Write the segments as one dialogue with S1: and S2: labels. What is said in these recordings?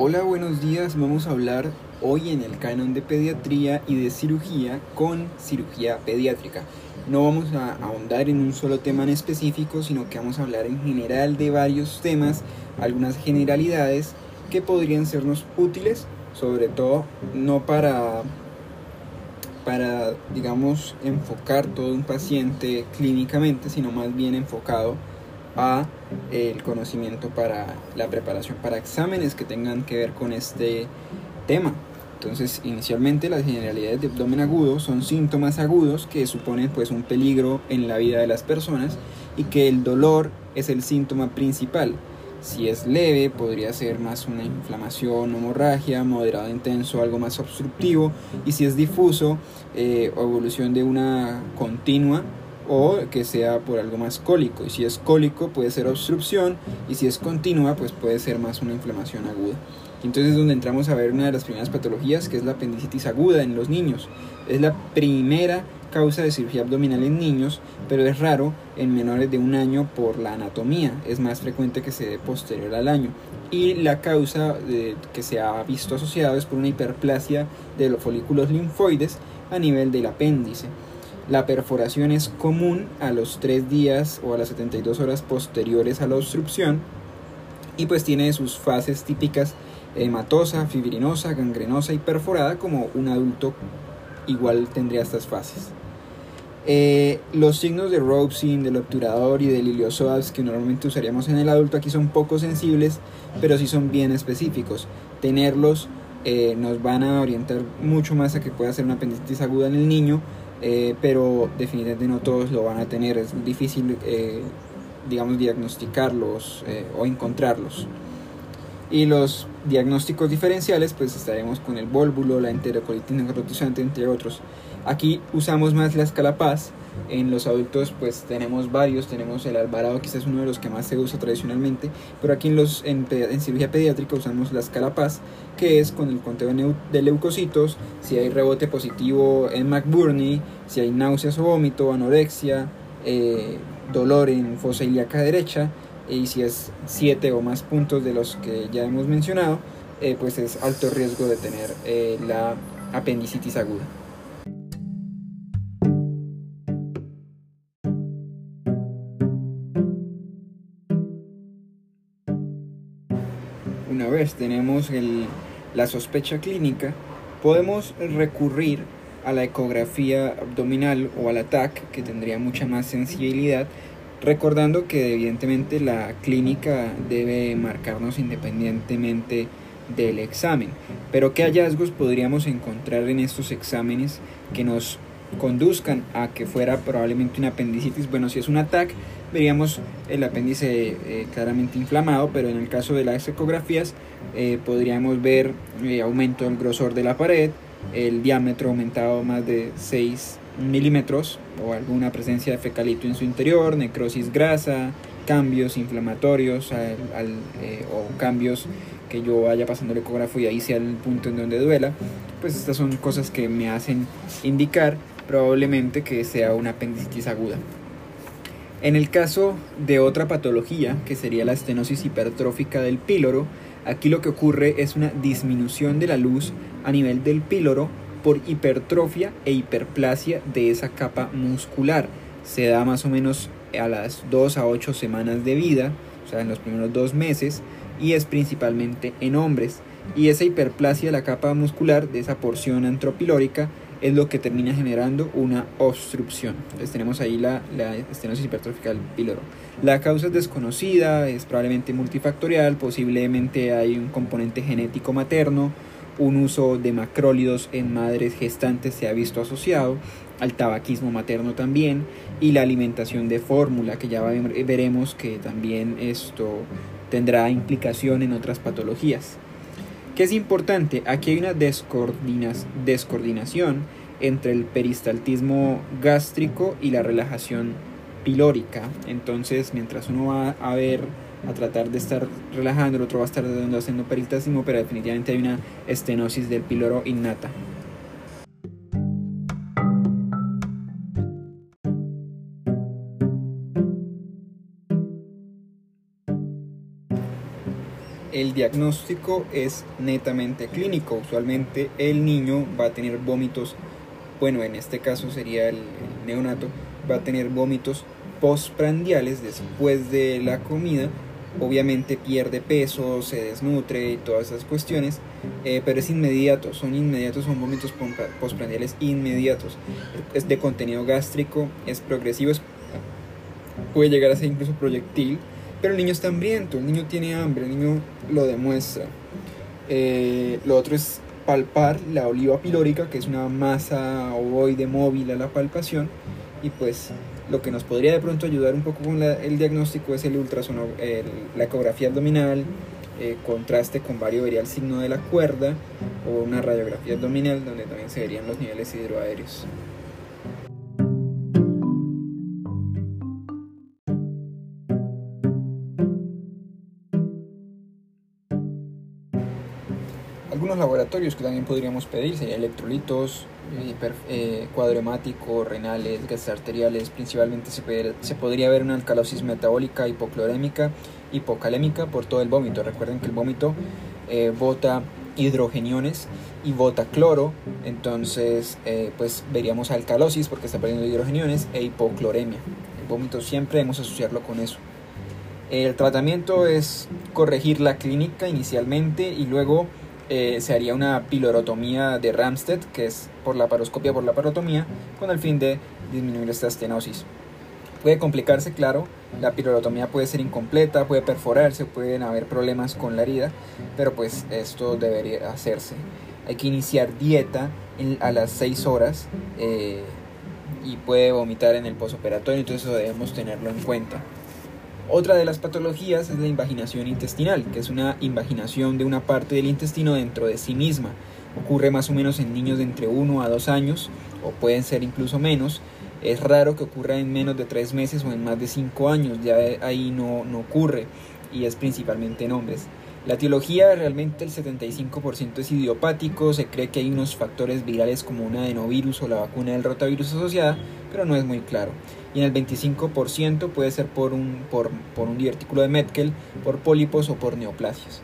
S1: Hola, buenos días. Vamos a hablar hoy en el canon de pediatría y de cirugía con cirugía pediátrica. No vamos a ahondar en un solo tema en específico, sino que vamos a hablar en general de varios temas, algunas generalidades que podrían sernos útiles, sobre todo no para para digamos enfocar todo un paciente clínicamente, sino más bien enfocado a el conocimiento para la preparación para exámenes que tengan que ver con este tema. Entonces, inicialmente las generalidades de abdomen agudo son síntomas agudos que suponen pues un peligro en la vida de las personas y que el dolor es el síntoma principal. Si es leve, podría ser más una inflamación, hemorragia, moderado intenso, algo más obstructivo. Y si es difuso, eh, evolución de una continua, o que sea por algo más cólico. Y si es cólico puede ser obstrucción y si es continua pues puede ser más una inflamación aguda. Entonces es donde entramos a ver una de las primeras patologías que es la apendicitis aguda en los niños. Es la primera causa de cirugía abdominal en niños, pero es raro en menores de un año por la anatomía. Es más frecuente que se dé posterior al año. Y la causa de, que se ha visto asociada es por una hiperplasia de los folículos linfoides a nivel del apéndice. La perforación es común a los 3 días o a las 72 horas posteriores a la obstrucción y pues tiene sus fases típicas hematosa, fibrinosa, gangrenosa y perforada como un adulto igual tendría estas fases. Eh, los signos de Robson, del obturador y del iliosoas que normalmente usaríamos en el adulto aquí son poco sensibles, pero sí son bien específicos. Tenerlos eh, nos van a orientar mucho más a que pueda ser una apendicitis aguda en el niño eh, pero definitivamente no todos lo van a tener, es difícil, eh, digamos, diagnosticarlos eh, o encontrarlos. Y los diagnósticos diferenciales, pues estaremos con el vólvulo, la enterocolitis necrotizante, entre otros. Aquí usamos más la escala PAS, en los adultos pues tenemos varios, tenemos el alvarado quizás es uno de los que más se usa tradicionalmente, pero aquí en, los, en, cirugía pediátrica usamos la escala PAS, que es con el conteo de leucocitos, si hay rebote positivo en McBurney, si hay náuseas o vómito, anorexia, eh, dolor en fosa ilíaca derecha, y si es 7 o más puntos de los que ya hemos mencionado, eh, pues es alto riesgo de tener eh, la apendicitis aguda. Tenemos la sospecha clínica, podemos recurrir a la ecografía abdominal o al ATAC, que tendría mucha más sensibilidad, recordando que evidentemente la clínica debe marcarnos independientemente del examen. Pero ¿qué hallazgos podríamos encontrar en estos exámenes que nos conduzcan a que fuera probablemente una apendicitis. Bueno, si es un ataque, veríamos el apéndice eh, claramente inflamado, pero en el caso de las ecografías eh, podríamos ver eh, aumento del grosor de la pared, el diámetro aumentado más de 6 milímetros o alguna presencia de fecalito en su interior, necrosis grasa, cambios inflamatorios o cambios que yo vaya pasando el ecógrafo y ahí sea el punto en donde duela, pues estas son cosas que me hacen indicar probablemente que sea una apendicitis aguda. En el caso de otra patología, que sería la estenosis hipertrófica del píloro, aquí lo que ocurre es una disminución de la luz a nivel del píloro por hipertrofia e hiperplasia de esa capa muscular. Se da más o menos a las 2 a 8 semanas de vida, o sea, en los primeros dos meses, y es principalmente en hombres. Y esa hiperplasia de la capa muscular, de esa porción antropilórica, es lo que termina generando una obstrucción. Entonces tenemos ahí la, la estenosis hipertrófica del píloro. La causa es desconocida, es probablemente multifactorial, posiblemente hay un componente genético materno, un uso de macrólidos en madres gestantes se ha visto asociado, al tabaquismo materno también, y la alimentación de fórmula, que ya veremos que también esto tendrá implicación en otras patologías. ¿Qué es importante? Aquí hay una descoordinación entre el peristaltismo gástrico y la relajación pilórica. Entonces, mientras uno va a ver, a tratar de estar relajando, el otro va a estar haciendo peristaltismo, pero definitivamente hay una estenosis del píloro innata. el diagnóstico es netamente clínico. Usualmente el niño va a tener vómitos, bueno, en este caso sería el, neonato, va a tener vómitos postprandiales después de la comida. Obviamente pierde peso, se desnutre y todas esas cuestiones, eh, pero es inmediato, son inmediatos, son vómitos postprandiales inmediatos. Es de contenido gástrico, es progresivo, puede llegar a ser incluso proyectil pero el niño está hambriento, el niño tiene hambre, el niño lo demuestra. Eh, lo otro es palpar la oliva pilórica, que es una masa ovoide móvil a la palpación. Y pues lo que nos podría de pronto ayudar un poco con el diagnóstico es el ultrasono, la ecografía abdominal, eh, contraste con vario vería el signo de la cuerda o una radiografía abdominal donde también se verían los niveles hidroaéreos. Algunos laboratorios que también podríamos pedir serían electrolitos, eh, eh, cuadremático, renales, gases arteriales. Principalmente se, se, podría ver una alcalosis metabólica, hipoclorémica, hipocalémica por todo el vómito. Recuerden que el vómito eh, bota hidrogeniones y bota cloro, entonces eh, pues veríamos alcalosis porque está perdiendo hidrogeniones e hipocloremia. El vómito siempre debemos asociarlo con eso. El tratamiento es corregir la clínica inicialmente y luego eh, se haría una pilorotomía de Ramstedt, que es por la paroscopia por la parotomía, con el fin de disminuir esta estenosis. Puede complicarse, claro, la pilorotomía puede ser incompleta, puede perforarse, pueden haber problemas con la herida, pero pues esto debería hacerse. Hay que iniciar dieta a las 6 horas eh, y puede vomitar en el posoperatorio, entonces eso debemos tenerlo en cuenta. Otra de las patologías es la invaginación intestinal, que es una invaginación de una parte del intestino dentro de sí misma. Ocurre más o menos en niños de entre 1 a 2 años, o pueden ser incluso menos. Es raro que ocurra en menos de 3 meses o en más de 5 años, ya ahí no, no ocurre, y es principalmente en hombres. La etiología realmente el 75% es idiopático, se cree que hay unos factores virales como un adenovirus o la vacuna del rotavirus asociada, pero no es muy claro. Y en el 25% puede ser por un, por, un divertículo de Metkel, por pólipos o por neoplasias.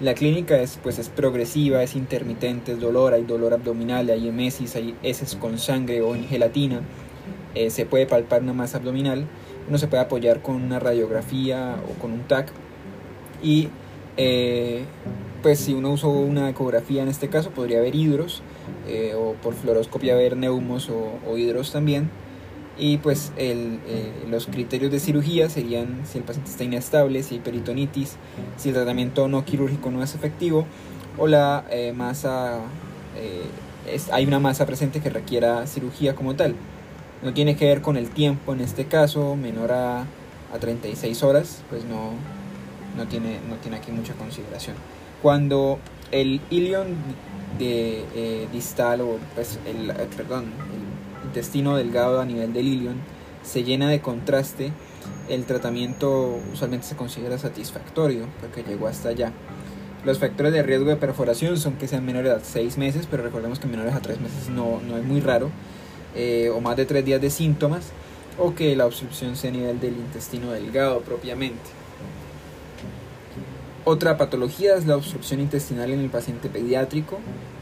S1: La clínica es, pues, es progresiva, es intermitente, es dolor, hay dolor abdominal, hay emesis, hay heces con sangre o en gelatina, eh, se puede palpar una masa abdominal, uno se puede apoyar con una radiografía o con un TAC y eh, pues si uno usó una ecografía en este caso podría haber hidros eh, o por fluoroscopia haber neumos o, hidros también y pues el, eh, los criterios de cirugía serían si el paciente está inestable, si hay peritonitis, si el tratamiento no quirúrgico no es efectivo o la masa, es, hay una masa presente que requiera cirugía como tal. No tiene que ver con el tiempo en este caso, menor a, a 36 horas, pues no, no tiene, no tiene aquí mucha consideración. Cuando el ilion de, eh, distal o pues el, eh, perdón, intestino delgado a nivel del ilion se llena de contraste, el tratamiento usualmente se considera satisfactorio porque llegó hasta allá. Los factores de riesgo de perforación son que sean menores a 6 meses, pero recordemos que menores a 3 meses no, no es muy raro, eh, o más de 3 días de síntomas, o que la obstrucción sea a nivel del intestino delgado propiamente. Otra patología es la obstrucción intestinal en el paciente pediátrico.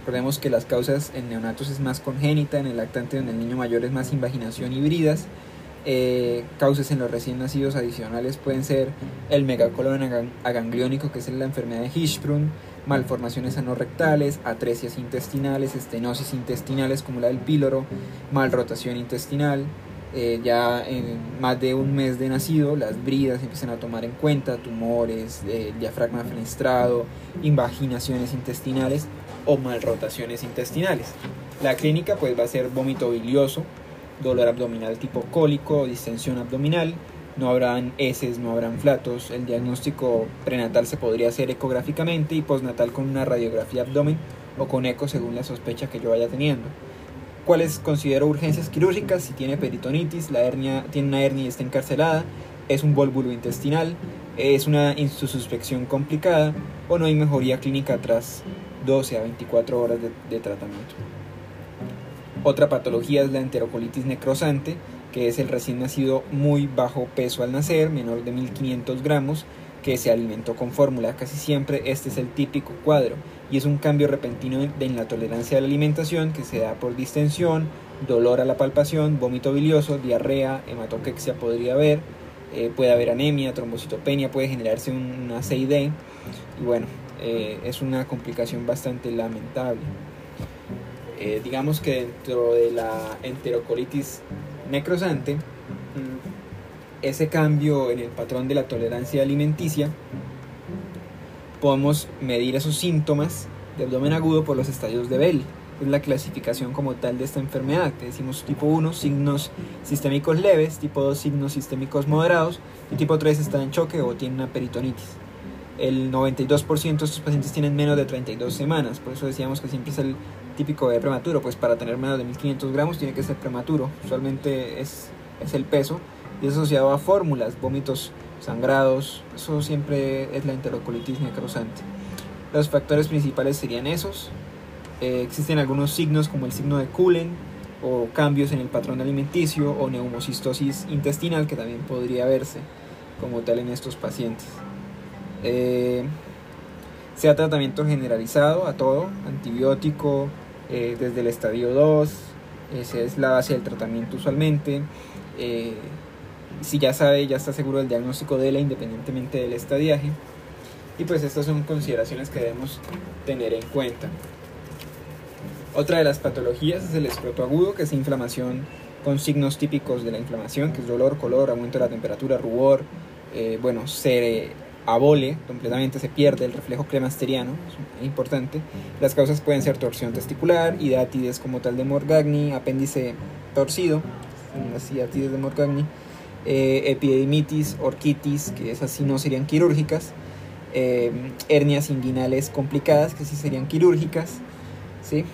S1: Recordemos que las causas en neonatos es más congénita, en el lactante en el niño mayor es más invaginación híbridas. Eh, causas en los recién nacidos adicionales pueden ser el megacolon agangliónico, que es la enfermedad de Hirschsprung, malformaciones anorrectales, atresias intestinales, estenosis intestinales como la del píloro, malrotación intestinal, eh, ya en más de un mes de nacido, las bridas empiezan a tomar en cuenta tumores, eh, diafragma fenestrado, invaginaciones intestinales o malrotaciones intestinales. La clínica pues va a ser vómito bilioso, dolor abdominal tipo cólico, distensión abdominal, no habrán heces, no habrán flatos. El diagnóstico prenatal se podría hacer ecográficamente y postnatal con una radiografía abdomen o con eco según la sospecha que yo vaya teniendo cuáles considero urgencias quirúrgicas, si tiene peritonitis, la hernia, tiene una hernia y está encarcelada, es un vólvulo intestinal, es una insuspección complicada o no hay mejoría clínica tras 12 a 24 horas de, tratamiento. Otra patología es la enterocolitis necrosante, que es el recién nacido muy bajo peso al nacer, menor de 1500 gramos, que se alimentó con fórmula. Casi siempre este es el típico cuadro y es un cambio repentino en la tolerancia a la alimentación que se da por distensión, dolor a la palpación, vómito bilioso, diarrea, hematoquexia podría haber, eh, puede haber anemia, trombocitopenia, puede generarse una CID y bueno, eh, es una complicación bastante lamentable. Eh, digamos que dentro de la enterocolitis necrosante, mm, ese cambio en el patrón de la tolerancia alimenticia, podemos medir esos síntomas de abdomen agudo por los estadios de Bell. Es la clasificación como tal de esta enfermedad, que decimos tipo 1, signos sistémicos leves, tipo 2, signos sistémicos moderados, y tipo 3 está en choque o tiene una peritonitis. El 92% de estos pacientes tienen menos de 32 semanas, por eso decíamos que siempre es el típico de prematuro, pues para tener menos de 1500 gramos tiene que ser prematuro, usualmente es, es el peso, y es asociado a fórmulas, vómitos sangrados, eso siempre es la enterocolitis necrosante. Los factores principales serían esos. Eh, existen algunos signos como el signo de Cullen o cambios en el patrón alimenticio o neumocistosis intestinal que también podría verse como tal en estos pacientes. Eh, sea tratamiento generalizado a todo, antibiótico eh, desde el estadio 2, esa es la base del tratamiento usualmente si ya sabe, ya está seguro del diagnóstico de la independientemente del estadiaje. Y pues estas son consideraciones que debemos tener en cuenta. Otra de las patologías es el escroto agudo, que es inflamación con signos típicos de la inflamación, que es dolor, color, aumento de la temperatura, rubor, eh, bueno, se abole completamente, se pierde el reflejo cremasteriano, es importante. Las causas pueden ser torsión testicular, hidatides como tal de Morgagni, apéndice torcido, las hidatides de Morgagni, eh, epidemitis, orquitis, que esas sí no serían quirúrgicas, eh, hernias inguinales complicadas, que sí serían quirúrgicas, ¿sí?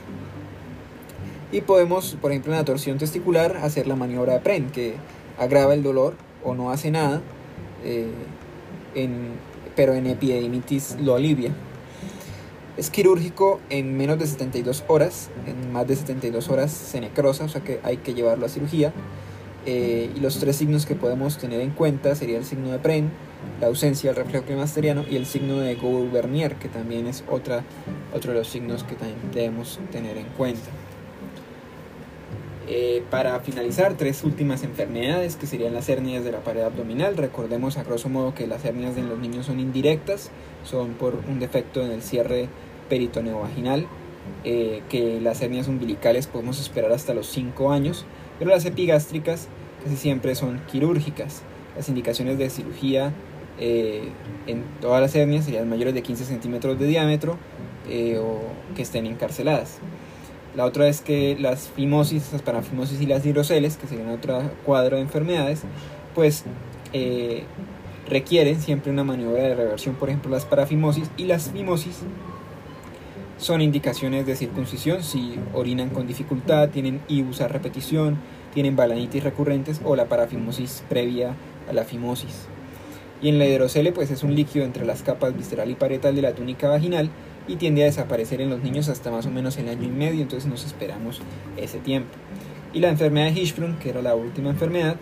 S1: Y podemos, por ejemplo, en la torsión testicular, hacer la maniobra de Pren, que agrava el dolor o no hace nada, eh, pero en epidemitis lo alivia. Es quirúrgico en menos de 72 horas, en más de 72 horas se necrosa, o sea que hay que llevarlo a cirugía. Eh, y los tres signos que podemos tener en cuenta sería el signo de Pren, la ausencia del reflejo climasteriano y el signo de Gauvernier, que también es otra, otro de los signos que también debemos tener en cuenta. Eh, para finalizar, tres últimas enfermedades que serían las hernias de la pared abdominal. Recordemos a grosso modo que las hernias de los niños son indirectas, son por un defecto en el cierre peritoneo vaginal, eh, que las hernias umbilicales podemos esperar hasta los 5 años pero las epigástricas casi siempre son quirúrgicas. Las indicaciones de cirugía eh, en todas las hernias serían mayores de 15 centímetros de diámetro eh, o que estén encarceladas. La otra es que las fimosis, las parafimosis y las hidroceles, que serían otro cuadro de enfermedades, pues eh, requieren siempre una maniobra de reversión, por ejemplo las parafimosis y las fimosis son indicaciones de circuncisión si orinan con dificultad, tienen ibus a repetición, tienen balanitis recurrentes o la parafimosis previa a la fimosis. Y en la hidrocele pues es un líquido entre las capas visceral y parietal de la túnica vaginal y tiende a desaparecer en los niños hasta más o menos el año y medio, entonces nos esperamos ese tiempo. Y la enfermedad de Hirschsprung, que era la última enfermedad,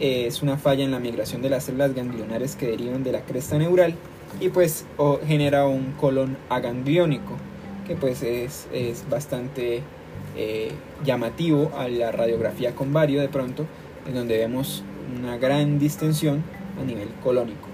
S1: es una falla en la migración de las células ganglionares que derivan de la cresta neural y pues genera un colon agangliónico que pues es, bastante eh, llamativo a la radiografía con vario de pronto, en donde vemos una gran distensión a nivel colónico.